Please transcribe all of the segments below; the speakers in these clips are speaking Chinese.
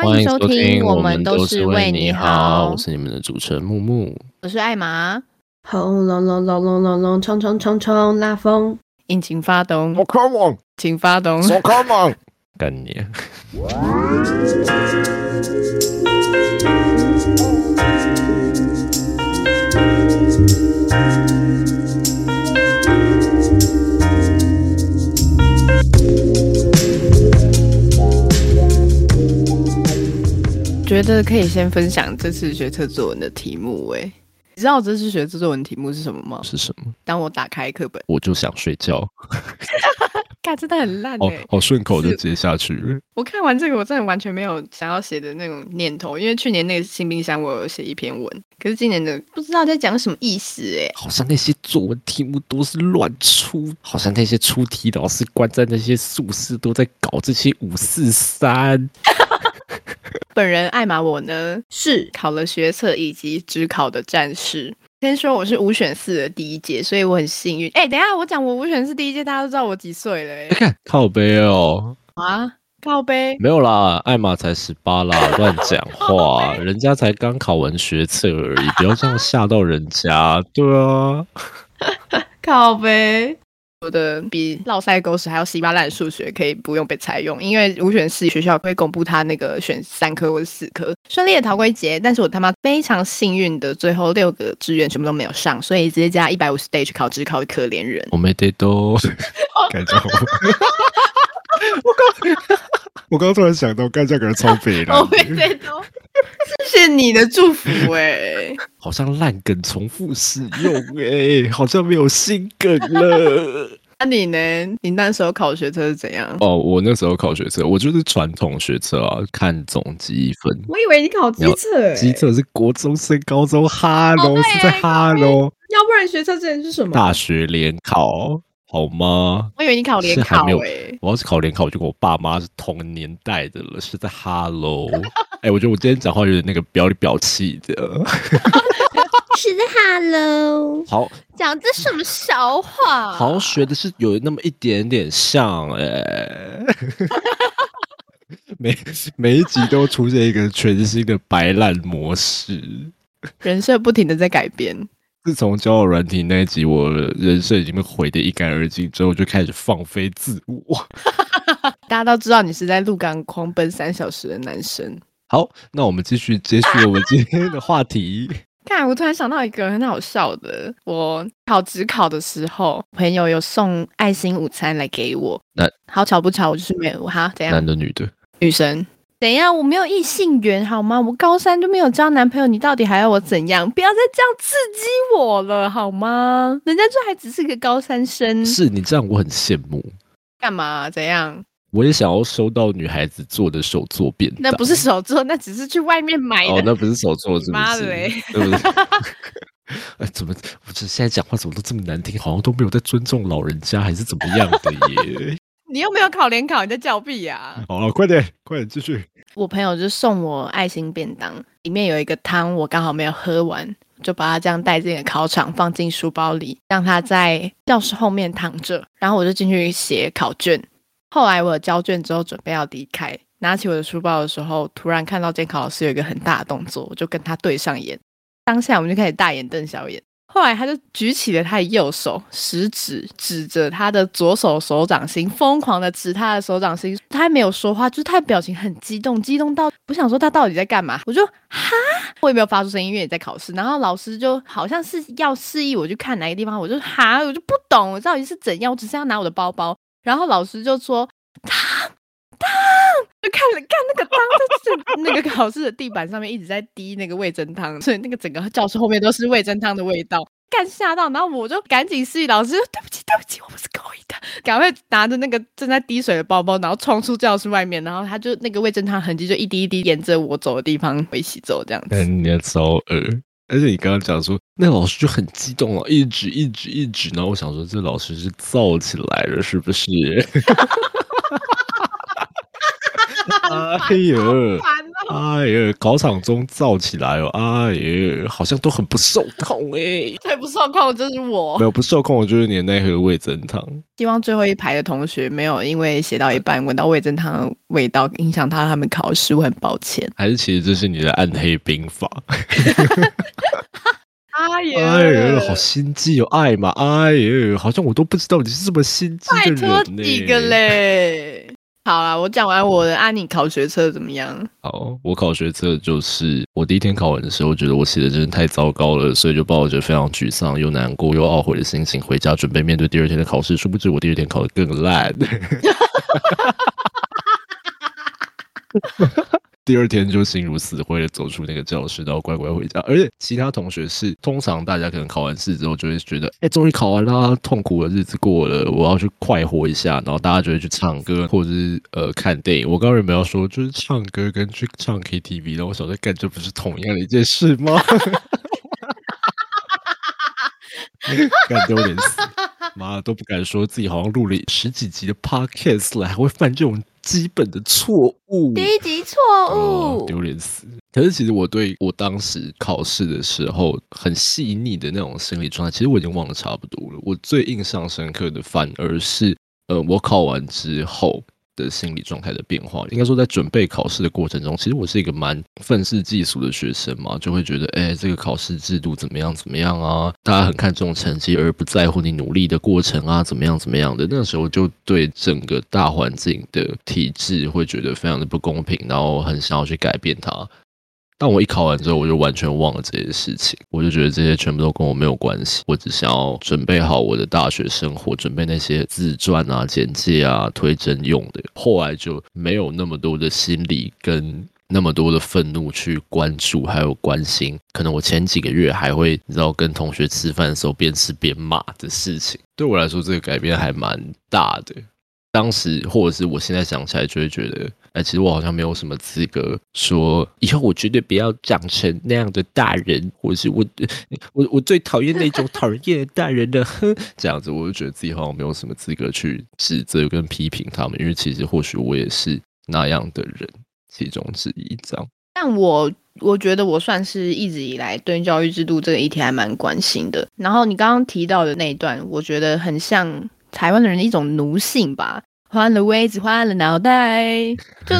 欢迎收听，我们都是为你好，我是你们的主持人木木，我是艾玛。轰隆隆隆隆隆隆，冲冲冲冲，拉风，引擎发动，So come on，请发动，So come on，干你！觉得可以先分享这次学测作文的题目哎，你知道这次学测作文题目是什么吗？是什么？当我打开课本，我就想睡觉。看真的很烂哎，好顺口就接下去了。我看完这个，我真的完全没有想要写的那种念头，因为去年那个新冰箱我有写一篇文，可是今年的不知道在讲什么意思哎。好像那些作文题目都是乱出，好像那些出题老师关在那些宿舍都在搞这些五四三。本人艾玛，我呢是考了学测以及职考的战士。先说我是五选四的第一届，所以我很幸运。哎，等下我讲我五选四第一届，大家都知道我几岁了。哎，看靠背哦啊，靠背没有啦，艾玛才十八啦，乱讲话，人家才刚考完学测而已，不要这样吓到人家。对啊，靠背。我的比绕赛狗屎还要稀巴烂数学可以不用被采用，因为五选四学校会公布他那个选三科或者四科，顺利的逃过一劫。但是我他妈非常幸运的，最后六个志愿全部都没有上，所以直接加一百五十 day 去考只考的可怜人。我没得多，感觉我，我 刚我刚突然想到，干这个人超肥了。我没得多，谢谢你的祝福哎。好像烂梗重复使用哎，好像没有新梗了。那你呢？你那时候考学测是怎样？哦，我那时候考学测，我就是传统学测啊，看总积分。我以为你考机测，机测是国中升高中，哈喽是在哈喽。要不然学测之前是什么？大学联考。好吗？我以为你考联考诶，我要是考联考，我就跟我爸妈是同年代的了，是在 Hello。哎，我觉得我今天讲话有点那个表里表气的，是在 Hello。好，讲这什么笑话？好像学的是有那么一点点像哎，每每一集都出现一个全新的白烂模式，人设不停的在改变。自从交友软体那一集，我人生已经被毁得一干二净之后，就开始放飞自我。大家都知道你是在鹿港狂奔三小时的男生。好，那我们继续接续我们今天的话题。看，我突然想到一个很好笑的，我考职考的时候，朋友有送爱心午餐来给我。那好巧不巧，我就是没有哈？怎样？男的女的？女生。怎样？我没有异性缘好吗？我高三都没有交男朋友，你到底还要我怎样？不要再这样刺激我了好吗？人家这还只是个高三生。是你这样，我很羡慕。干嘛？怎样？我也想要收到女孩子做的手作便那不是手作，那只是去外面买的。哦，那不是手做，是妈的嘞！对不对？哎，怎么？我这现在讲话怎么都这么难听？好像都没有在尊重老人家，还是怎么样的耶？你又没有考联考，你在叫屁呀？好了，快点，快点继续。我朋友就送我爱心便当，里面有一个汤，我刚好没有喝完，就把它这样带进考场，放进书包里，让它在教室后面躺着。然后我就进去写考卷。后来我交卷之后，准备要离开，拿起我的书包的时候，突然看到监考老师有一个很大的动作，我就跟他对上眼。当下我们就开始大眼瞪小眼。后来他就举起了他的右手，食指指着他的左手手掌心，疯狂的指他的手掌心。他还没有说话，就是他的表情很激动，激动到我想说他到底在干嘛。我就哈，我也没有发出声音，因为也在考试。然后老师就好像是要示意我去看哪个地方，我就哈，我就不懂我到底是怎样，我只是要拿我的包包。然后老师就说汤汤，就看了看那个汤在那个考试的地板上面一直在滴那个味噌汤，所以那个整个教室后面都是味噌汤的味道，干吓到，然后我就赶紧示意老师，对不起对不起，我不是故意的，赶快拿着那个正在滴水的包包，然后冲出教室外面，然后他就那个味噌汤痕迹就一滴一滴沿着我走的地方一起走这样子。你超恶，而且你刚刚讲说那老师就很激动了，一直一直一直，然后我想说这老师是燥起来了是不是？哎呦，哎呀，考场中燥起来哦，哎呀，好像都很不受控哎。最不受控就是我没。有不受控，我就是你的那盒味增汤。希望最后一排的同学没有因为写到一半闻到味增汤的味道，影响到他们考试，我很抱歉。还是其实这是你的暗黑兵法？哎哎呀，好心机哦，爱嘛，哎呀，好像我都不知道你是这么心机拜的人呢。托几个嘞！好啦，我讲完我的，啊，你考学测怎么样？好，我考学测就是我第一天考完的时候，觉得我写的真的太糟糕了，所以就抱着非常沮丧、又难过又懊悔的心情回家，准备面对第二天的考试。殊不知我第二天考的更烂。第二天就心如死灰的走出那个教室，然后乖乖回家。而且其他同学是，通常大家可能考完试之后就会觉得，哎、终于考完啦，痛苦的日子过了，我要去快活一下。然后大家就会去唱歌，或者是呃看电影。我刚刚原本要说，就是唱歌跟去唱 KTV，然后我想在干，这不是同样的一件事吗？干丢脸死！妈的都不敢说自己好像录了十几集的 podcast 了，还会犯这种基本的错误。第一集错哦误，丢脸死！可是其实我对我当时考试的时候很细腻的那种心理状态，其实我已经忘得差不多了。我最印象深刻的反而是，呃，我考完之后的心理状态的变化。应该说，在准备考试的过程中，其实我是一个蛮愤世嫉俗的学生嘛，就会觉得，哎，这个考试制度怎么样怎么样啊？大家很看重成绩，而不在乎你努力的过程啊，怎么样怎么样的。那时候就对整个大环境的体制会觉得非常的不公平，然后很想要去改变它。但我一考完之后，我就完全忘了这些事情，我就觉得这些全部都跟我没有关系。我只想要准备好我的大学生活，准备那些自传啊、简介啊、推甄用的。后来就没有那么多的心理跟那么多的愤怒去关注，还有关心。可能我前几个月还会，你知道，跟同学吃饭的时候边吃边骂的事情，对我来说，这个改变还蛮大的。当时或者是我现在想起来，就会觉得，哎，其实我好像没有什么资格说以后我绝对不要长成那样的大人，或是我 我我最讨厌那种讨人厌的大人了，哼，这样子我就觉得自己好像没有什么资格去指责跟批评他们，因为其实或许我也是那样的人其中之一，这样。但我我觉得我算是一直以来对教育制度这个议题还蛮关心的。然后你刚刚提到的那一段，我觉得很像台湾的人的一种奴性吧，换了位置，换了脑袋，就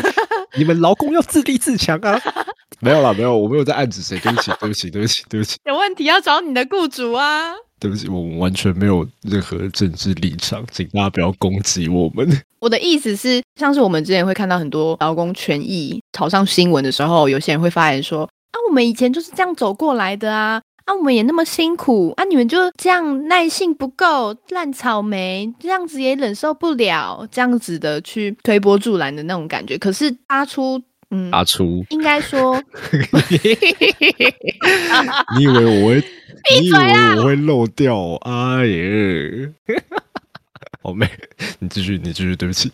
你们劳工要自立自强啊！没有啦，没有，我没有在暗指谁，对不起，对不起，对不起，对不起，有问题要找你的雇主啊。对不起，我们完全没有任何政治立场，请大家不要攻击我们。我的意思是，像是我们之前会看到很多劳工权益炒上新闻的时候，有些人会发言说：“啊，我们以前就是这样走过来的啊，啊，我们也那么辛苦啊，你们就这样耐性不够，烂草莓，这样子也忍受不了，这样子的去推波助澜的那种感觉。可是阿出，嗯，阿初，应该说，你以为我会？你以为我会漏掉哦？哎呀，好妹，你继续，你继续，对不起。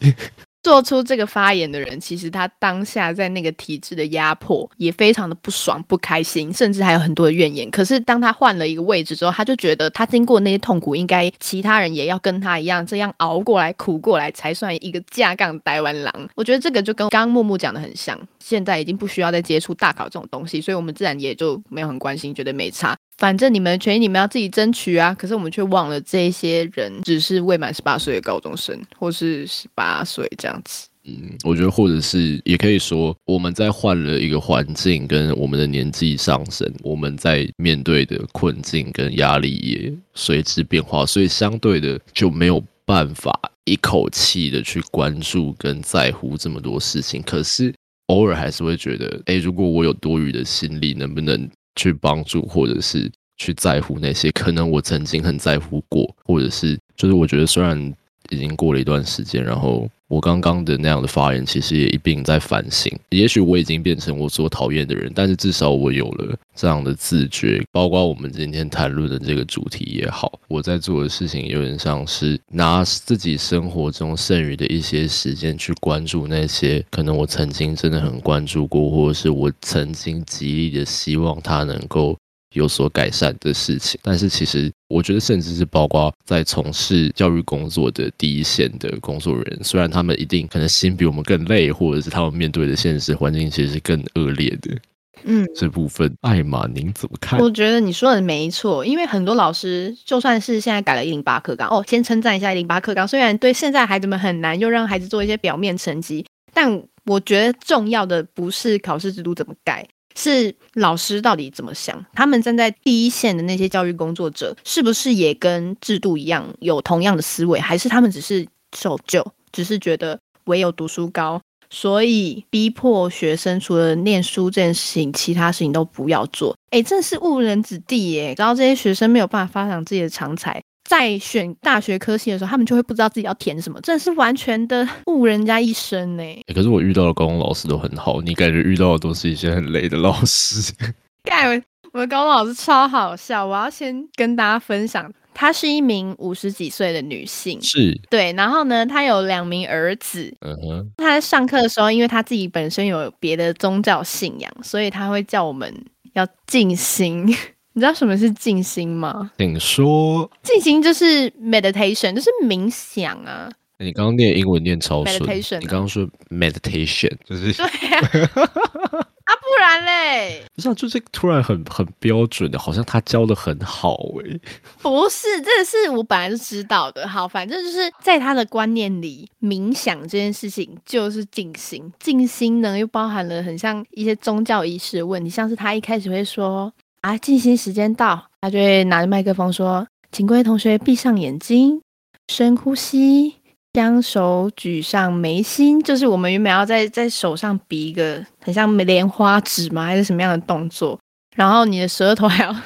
做出这个发言的人，其实他当下在那个体制的压迫也非常的不爽、不开心，甚至还有很多的怨言。可是当他换了一个位置之后，他就觉得他经过那些痛苦，应该其他人也要跟他一样这样熬过来、苦过来，才算一个架杠台湾狼。我觉得这个就跟刚刚木木讲的很像，现在已经不需要再接触大考这种东西，所以我们自然也就没有很关心，觉得没差。反正你们的权益你们要自己争取啊！可是我们却忘了这些人只是未满十八岁的高中生，或是十八岁这样子。嗯，我觉得或者是也可以说，我们在换了一个环境，跟我们的年纪上升，我们在面对的困境跟压力也随之变化，所以相对的就没有办法一口气的去关注跟在乎这么多事情。可是偶尔还是会觉得，哎，如果我有多余的心力，能不能去帮助，或者是去在乎那些可能我曾经很在乎过，或者是就是我觉得虽然已经过了一段时间，然后我刚刚的那样的发言，其实也一并在反省。也许我已经变成我所讨厌的人，但是至少我有了这样的自觉。包括我们今天谈论的这个主题也好，我在做的事情有点像是拿自己生活中剩余的一些时间去关注那些可能我曾经真的很关注过，或者是我曾经极力的希望它能够有所改善的事情。但是其实我觉得，甚至是包括在从事教育工作的第一线的工作人员，虽然他们一定可能心比我们更累，或者是他们面对的现实环境其实是更恶劣的。嗯，这部分，艾玛，您怎么看？我觉得你说的没错，因为很多老师就算是现在改了一零八课纲，哦，先称赞一下一零八课纲，虽然对现在孩子们很难，又让孩子做一些表面成绩，但我觉得重要的不是考试制度怎么改，是老师到底怎么想。他们站在第一线的那些教育工作者，是不是也跟制度一样有同样的思维，还是他们只是守旧，只是觉得唯有读书高？所以逼迫学生除了念书这件事情，其他事情都不要做。哎，真是误人子弟耶！然后这些学生没有办法发展自己的长才，在选大学科系的时候，他们就会不知道自己要填什么，真的是完全的误人家一生呢。可是我遇到的高中老师都很好，你感觉遇到的都是一些很累的老师。盖，我的高中老师超好笑，我要先跟大家分享。她是一名五十几岁的女性，是对。然后呢，她有两名儿子。嗯哼。她在上课的时候，因为她自己本身有别的宗教信仰，所以她会叫我们要静心。你知道什么是静心吗？请说。静心就是 meditation，就是冥想啊。你刚刚念英文念超顺。meditation。你刚刚说 meditation，就是对呀。啊，不然嘞？不是，就是突然很很标准的，好像他教的很好哎。不是，这个是我本来就知道的。好，反正就是在他的观念里，冥想这件事情就是静心。静心呢，又包含了很像一些宗教仪式的问题，像是他一开始会说啊，静心时间到，他就会拿着麦克风说，请各位同学闭上眼睛，深呼吸。将手举上眉心，就是我们原本要在在手上比一个很像莲花指吗？还是什么样的动作？然后你的舌头还要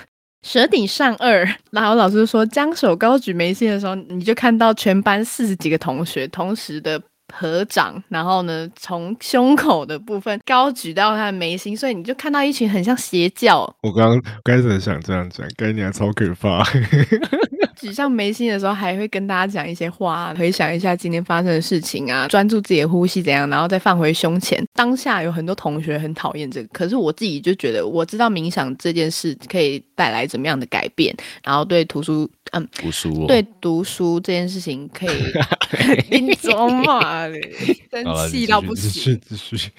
舌顶上颚。然后老师说，将手高举眉心的时候，你就看到全班四十几个同学同时的合掌，然后呢，从胸口的部分高举到他的眉心，所以你就看到一群很像邪教。我刚刚开始想这样讲，概念超可怕。举上眉心的时候，还会跟大家讲一些话，回想一下今天发生的事情啊，专注自己的呼吸怎样，然后再放回胸前。当下有很多同学很讨厌这个，可是我自己就觉得，我知道冥想这件事可以带来怎么样的改变，然后对图书，嗯，读书，对读书这件事情可以，你装 生气到不行，继续，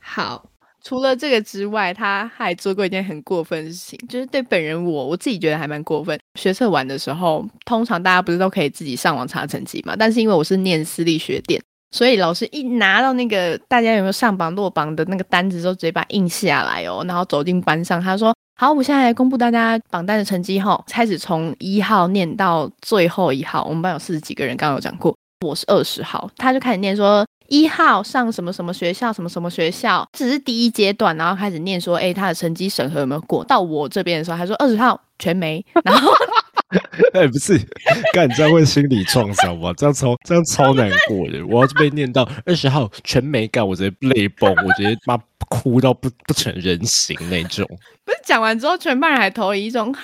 好。除了这个之外，他还做过一件很过分的事情，就是对本人我我自己觉得还蛮过分。学测完的时候，通常大家不是都可以自己上网查成绩嘛？但是因为我是念私立学店，所以老师一拿到那个大家有没有上榜落榜的那个单子，之后直接把印下来哦，然后走进班上，他说：“好，我现在来公布大家榜单的成绩后，开始从一号念到最后一号。我们班有四十几个人，刚刚有讲过，我是二十号，他就开始念说。”一号上什么什么学校，什么什么学校，只是第一阶段，然后开始念说，哎，他的成绩审核有没有过？到我这边的时候，他说二十号全没，然后，哎，不是，干这样会心理创伤吧？这样超这样超难过的，我要是被念到二十号全没干，我直接泪崩，我直接妈哭到不不成人形那种。不是讲完之后，全班人还投以一种哈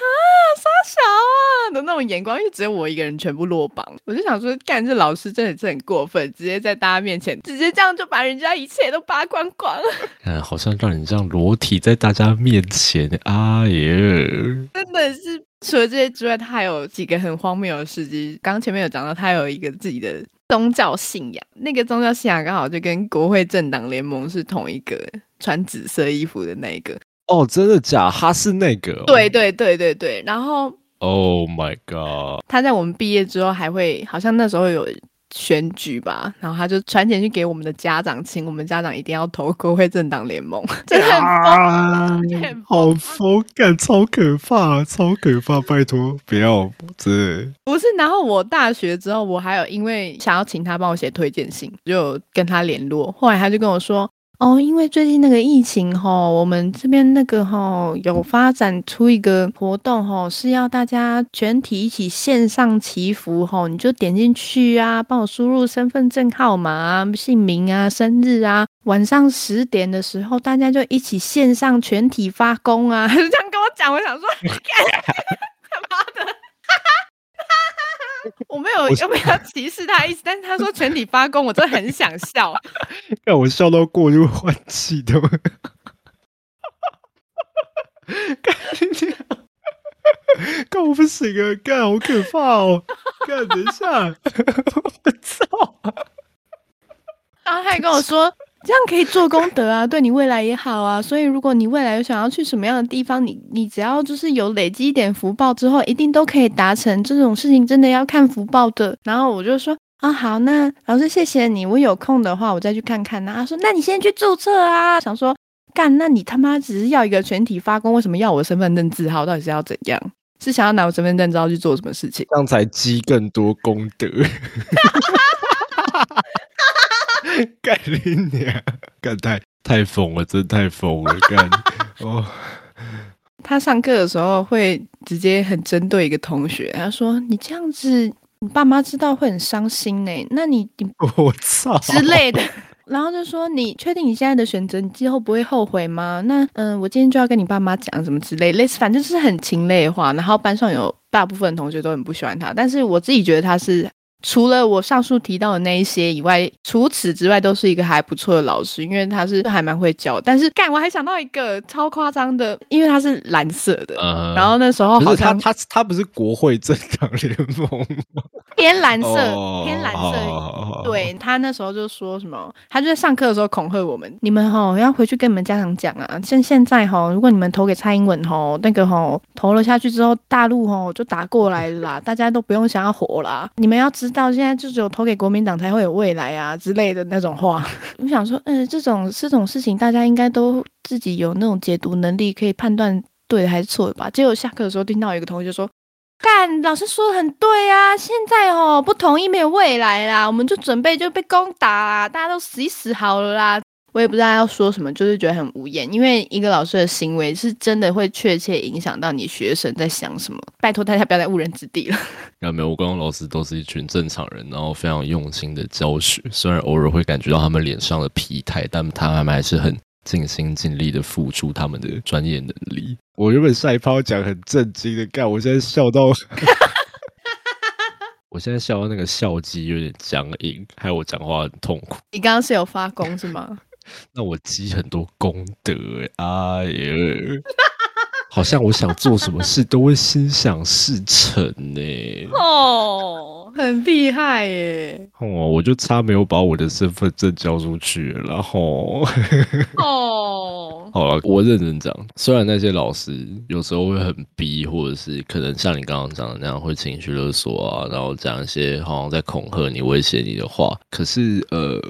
傻小啊的那种眼光，因为只有我一个人全部落榜。我就想说，干这老师真的是很过分，直接在大家面前直接这样就把人家一切都扒光光。嗯，好像让你这样裸体在大家面前，哎呀，真的是除了这些之外，他还有几个很荒谬的事迹。刚刚前面有讲到，他有一个自己的宗教信仰，那个宗教信仰刚好就跟国会政党联盟是同一个，穿紫色衣服的那个。哦，真的假？他是那个？对对对对对。然后，Oh my god！他在我们毕业之后还会，好像那时候有选举吧，然后他就传简讯给我们的家长，请我们家长一定要投国会政党联盟。真的很疯，好疯，感超可怕，超可怕！拜托不要，这不是。然后我大学之后，我还有因为想要请他帮我写推荐信，就跟他联络。后来他就跟我说。哦，因为最近那个疫情哈，我们这边那个哈有发展出一个活动哈，是要大家全体一起线上祈福哈，你就点进去啊，帮我输入身份证号码、姓名啊、生日啊，晚上十点的时候大家就一起线上全体发功啊，这样跟我讲，我想说，他妈的！哈哈哈哈 我没有有没有歧视他意思，但是他说全体发功，我真的很想笑。让我笑到过就换气的。干你娘！干我不行啊！干好可怕哦！干等一下，我操！然后他还跟我说，这样可以做功德啊，对你未来也好啊。所以如果你未来有想要去什么样的地方，你你只要就是有累积一点福报之后，一定都可以达成。这种事情真的要看福报的。然后我就说啊，好，那老师谢谢你，我有空的话我再去看看。然后他说，那你先去注册啊。想说干，那你他妈只是要一个全体发功，为什么要我的身份证字号？到底是要怎样？是想要拿我身份证知道去做什么事情？这样才积更多功德。干你娘！干太太疯了，真的太疯了！干哦，他上课的时候会直接很针对一个同学，他说：“你这样子，你爸妈知道会很伤心呢。那你你 我操之类的。”然后就说：“你确定你现在的选择，你之后不会后悔吗？”那嗯，我今天就要跟你爸妈讲什么之类，类似反正就是很情类的话。然后班上有大部分同学都很不喜欢他，但是我自己觉得他是。除了我上述提到的那一些以外，除此之外都是一个还不错的老师，因为他是还蛮会教。但是干，我还想到一个超夸张的，因为他是蓝色的，然后那时候好像他他他不是国会政党联盟偏蓝色，偏蓝色。对他那时候就说什么，他就在上课的时候恐吓我们：你们吼要回去跟你们家长讲啊，像现在吼，如果你们投给蔡英文吼，那个吼投了下去之后，大陆吼就打过来了，大家都不用想要活啦，你们要知。到现在就只有投给国民党才会有未来啊之类的那种话，我想说，嗯，这种这种事情大家应该都自己有那种解读能力，可以判断对还是错吧。结果下课的时候听到一个同学说：“干，老师说的很对啊，现在哦不同意没有未来啦，我们就准备就被攻打啦，大家都死一死好了啦。”我也不知道要说什么，就是觉得很无言，因为一个老师的行为是真的会确切影响到你学生在想什么。拜托大家不要再误人子弟了。没有，我刚刚老师都是一群正常人，然后非常用心的教学，虽然偶尔会感觉到他们脸上的疲态，但他们还是很尽心尽力的付出他们的专业能力。我原本下一趴讲很震惊的，干，我现在笑到，我现在笑到那个笑肌有点僵硬，还有我讲话很痛苦。你刚刚是有发功是吗？那我积很多功德哎呀，好像我想做什么事都会心想事成呢。哦，很厉害耶！哦，我就差没有把我的身份证交出去，然后哦，好了，我认真讲，虽然那些老师有时候会很逼，或者是可能像你刚刚讲的那样会情绪勒索啊，然后讲一些好像在恐吓你、威胁你的话，可是呃。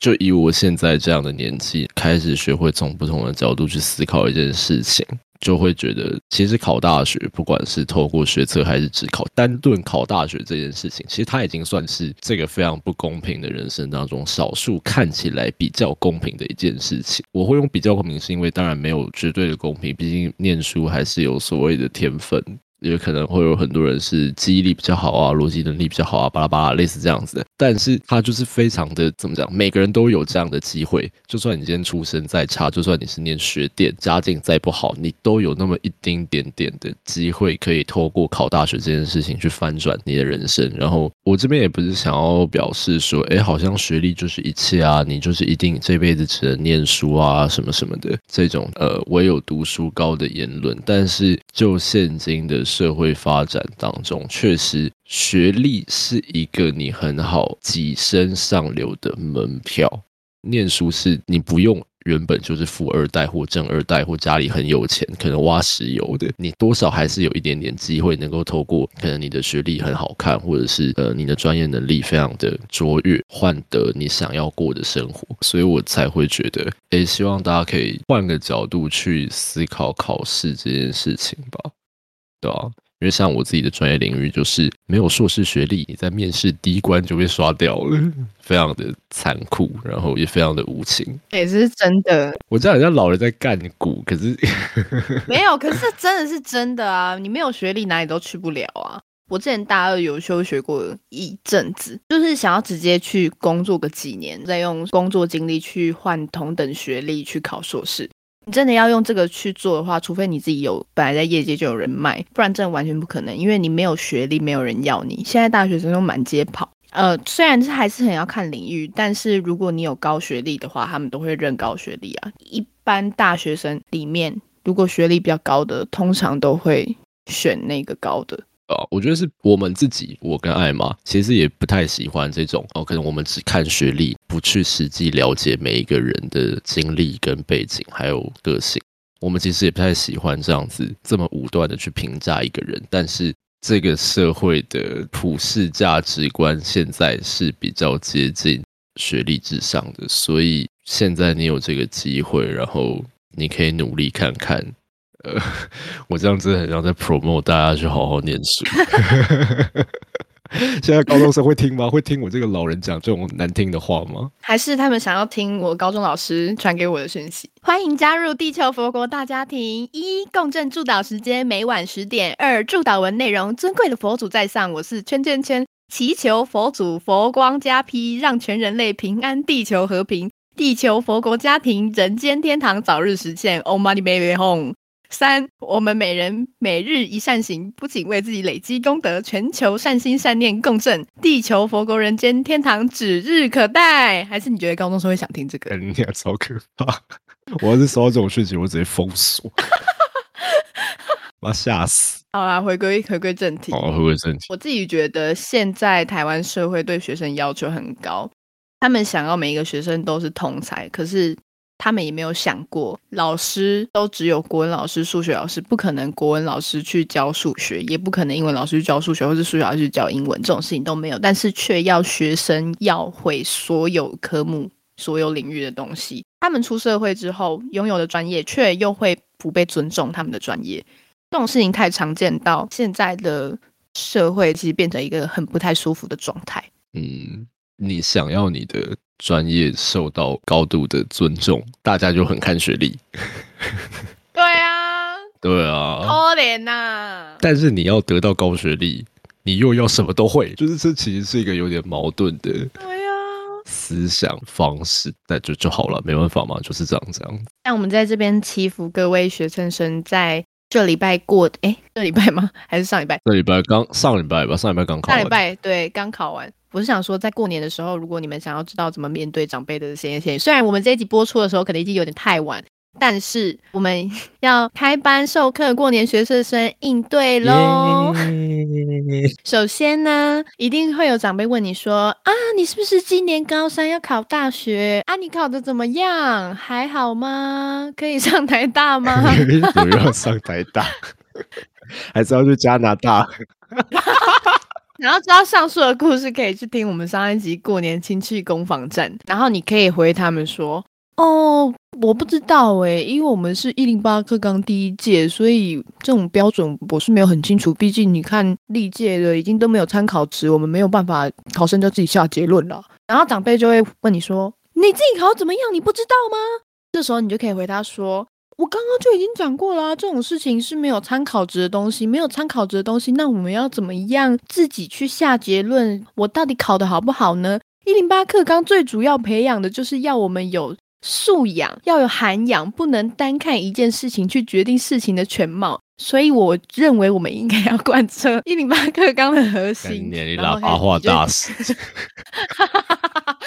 就以我现在这样的年纪，开始学会从不同的角度去思考一件事情，就会觉得，其实考大学，不管是透过学测还是只考单顿考大学这件事情，其实它已经算是这个非常不公平的人生当中，少数看起来比较公平的一件事情。我会用比较公平，是因为当然没有绝对的公平，毕竟念书还是有所谓的天分。也可能会有很多人是记忆力比较好啊，逻辑能力比较好啊，巴拉巴拉，类似这样子的。但是他就是非常的怎么讲？每个人都有这样的机会，就算你今天出身再差，就算你是念学电，家境再不好，你都有那么一丁点点的机会，可以透过考大学这件事情去翻转你的人生。然后我这边也不是想要表示说，哎，好像学历就是一切啊，你就是一定这辈子只能念书啊，什么什么的这种呃唯有读书高的言论。但是就现今的。社会发展当中，确实学历是一个你很好跻身上流的门票。念书是你不用原本就是富二代或正二代或家里很有钱，可能挖石油的，你多少还是有一点点机会能够透过可能你的学历很好看，或者是呃你的专业能力非常的卓越，换得你想要过的生活。所以我才会觉得，诶，希望大家可以换个角度去思考考试这件事情吧。对啊，因为像我自己的专业领域，就是没有硕士学历，你在面试第一关就被刷掉了，非常的残酷，然后也非常的无情。也是真的，我知道人家老人在干股，可是 没有，可是真的是真的啊！你没有学历，哪里都去不了啊！我之前大二有休学过一阵子，就是想要直接去工作个几年，再用工作经历去换同等学历去考硕士。你真的要用这个去做的话，除非你自己有本来在业界就有人脉，不然真的完全不可能。因为你没有学历，没有人要你。现在大学生都满街跑，呃，虽然这还是很要看领域，但是如果你有高学历的话，他们都会认高学历啊。一般大学生里面如果学历比较高的，通常都会选那个高的。啊，我觉得是我们自己，我跟艾玛其实也不太喜欢这种哦，可能我们只看学历，不去实际了解每一个人的经历跟背景，还有个性。我们其实也不太喜欢这样子这么武断的去评价一个人。但是这个社会的普世价值观现在是比较接近学历至上的，所以现在你有这个机会，然后你可以努力看看。呃，我这样真的很像在 promote 大家去好好念书。现在高中生会听吗？会听我这个老人讲这种难听的话吗？还是他们想要听我高中老师传给我的讯息？欢迎加入地球佛国大家庭！一共振祝祷时间每晚十点。二祝祷文内容：尊贵的佛祖在上，我是圈圈圈，祈求佛祖佛光加披，让全人类平安，地球和平，地球佛国家庭，人间天堂早日实现。Oh money baby home。三，我们每人每日一善行，不仅为自己累积功德，全球善心善念共振，地球佛国人间天堂指日可待。还是你觉得高中生会想听这个？你俩超可怕！我要是收到这种讯息，我直接封锁，妈吓死！好啦，回归回归正题。好，回归正题。我自己觉得现在台湾社会对学生要求很高，他们想要每一个学生都是通才，可是。他们也没有想过，老师都只有国文老师、数学老师，不可能国文老师去教数学，也不可能英文老师去教数学，或是数学老师去教英文，这种事情都没有。但是却要学生要会所有科目、所有领域的东西。他们出社会之后拥有的专业，却又会不被尊重。他们的专业这种事情太常见，到现在的社会其实变成一个很不太舒服的状态。嗯，你想要你的。专业受到高度的尊重，大家就很看学历。对啊，对啊，可怜呐！但是你要得到高学历，你又要什么都会，就是这其实是一个有点矛盾的。对啊，思想方式，那就就好了，没办法嘛，就是这样这样。那我们在这边祈福各位学生生在这礼拜过，哎，这礼拜吗？还是上礼拜？这礼拜刚上礼拜吧，上礼拜刚考。上礼拜对，刚考完。我是想说，在过年的时候，如果你们想要知道怎么面对长辈的这些，虽然我们这一集播出的时候可能已经有点太晚，但是我们 要开班授课，过年学生生应对喽。首先呢，一定会有长辈问你说：“啊，你是不是今年高三要考大学？啊，你考的怎么样？还好吗？可以上台大吗？” 不要上台大，还是要去加拿大？然后知道上述的故事，可以去听我们上一集过年亲戚攻防战。然后你可以回他们说：“哦，我不知道诶，因为我们是一零八课纲第一届，所以这种标准我是没有很清楚。毕竟你看历届的已经都没有参考值，我们没有办法，考生就自己下结论了。”然后长辈就会问你说：“你自己考怎么样？你不知道吗？”这时候你就可以回答说。我刚刚就已经讲过了，这种事情是没有参考值的东西，没有参考值的东西，那我们要怎么样自己去下结论？我到底考的好不好呢？一零八课纲最主要培养的就是要我们有素养，要有涵养，不能单看一件事情去决定事情的全貌。所以我认为我们应该要贯彻一零八课纲的核心。你拉八话大 师。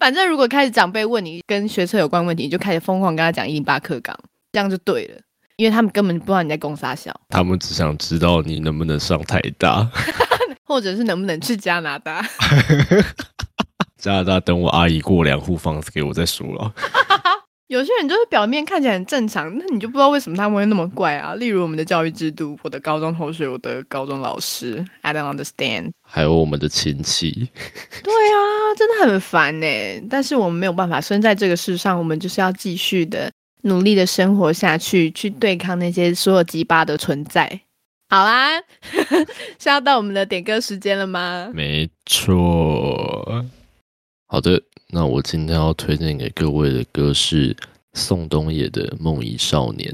反正如果开始长辈问你跟学车有关问题，你就开始疯狂跟他讲一零八课纲，这样就对了，因为他们根本不知道你在攻啥小，他们只想知道你能不能上台大，或者是能不能去加拿大。加拿大等我阿姨过两户房子给我再说了。有些人就是表面看起来很正常，那你就不知道为什么他们会那么怪啊。例如我们的教育制度，我的高中同学，我的高中老师，I don't understand。还有我们的亲戚，对啊，真的很烦呢。但是我们没有办法，生在这个世上，我们就是要继续的努力的生活下去，去对抗那些所有鸡巴的存在。好啦，是要到我们的点歌时间了吗？没错。好的。那我今天要推荐给各位的歌是宋冬野的《梦遗少年》，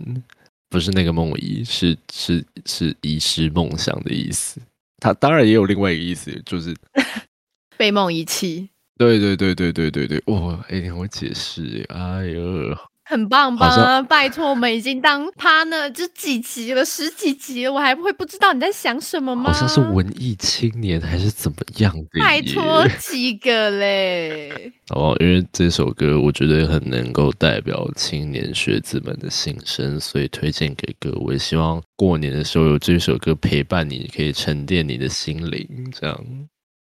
不是那个梦遗，是是是遗失梦想的意思。他当然也有另外一个意思，就是 被梦遗弃。对对对对对对对，哇，哎，你我解释？哎呦，很棒吧？拜托，我们已经当 partner 这几集了，十几集了，我还会不知道你在想什么吗？好像是文艺青年还是怎么样的拜托几个嘞？哦，因为这首歌我觉得很能够代表青年学子们的心声，所以推荐给各位。希望过年的时候有这首歌陪伴你，可以沉淀你的心灵。这样，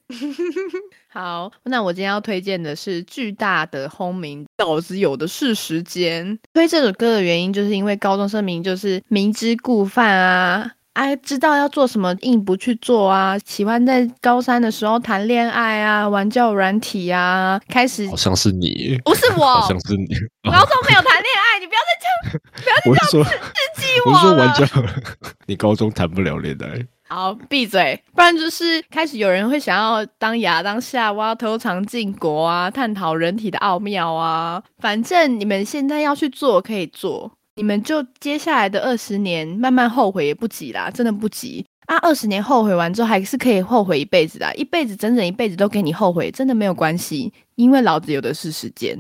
好，那我今天要推荐的是巨大的轰鸣，脑子有的是时间。推这首歌的原因，就是因为高中生明明就是明知故犯啊。哎，知道要做什么，硬不去做啊！喜欢在高三的时候谈恋爱啊，玩交友软体啊，开始好像是你，不是 我，好像是你。高中没有谈恋爱，你不要再这样不要再这样刺，激我是说玩了。家，你高中谈不了恋爱。好，闭嘴，不然就是开始有人会想要当亚当夏娃偷藏禁果啊，探讨人体的奥妙啊。反正你们现在要去做可以做，你们就接下来的二十年慢慢后悔也不急啦，真的不急啊。二十年后悔完之后还是可以后悔一辈子的，一辈子整整一辈子都给你后悔，真的没有关系，因为老子有的是时间。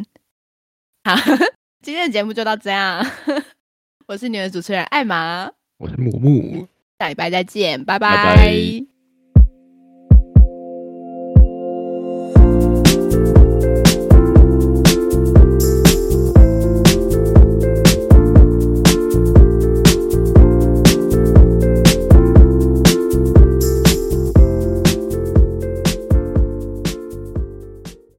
好，今天的节目就到这样，我是你的主持人艾玛。我是木木。下礼拜再见，拜拜。拜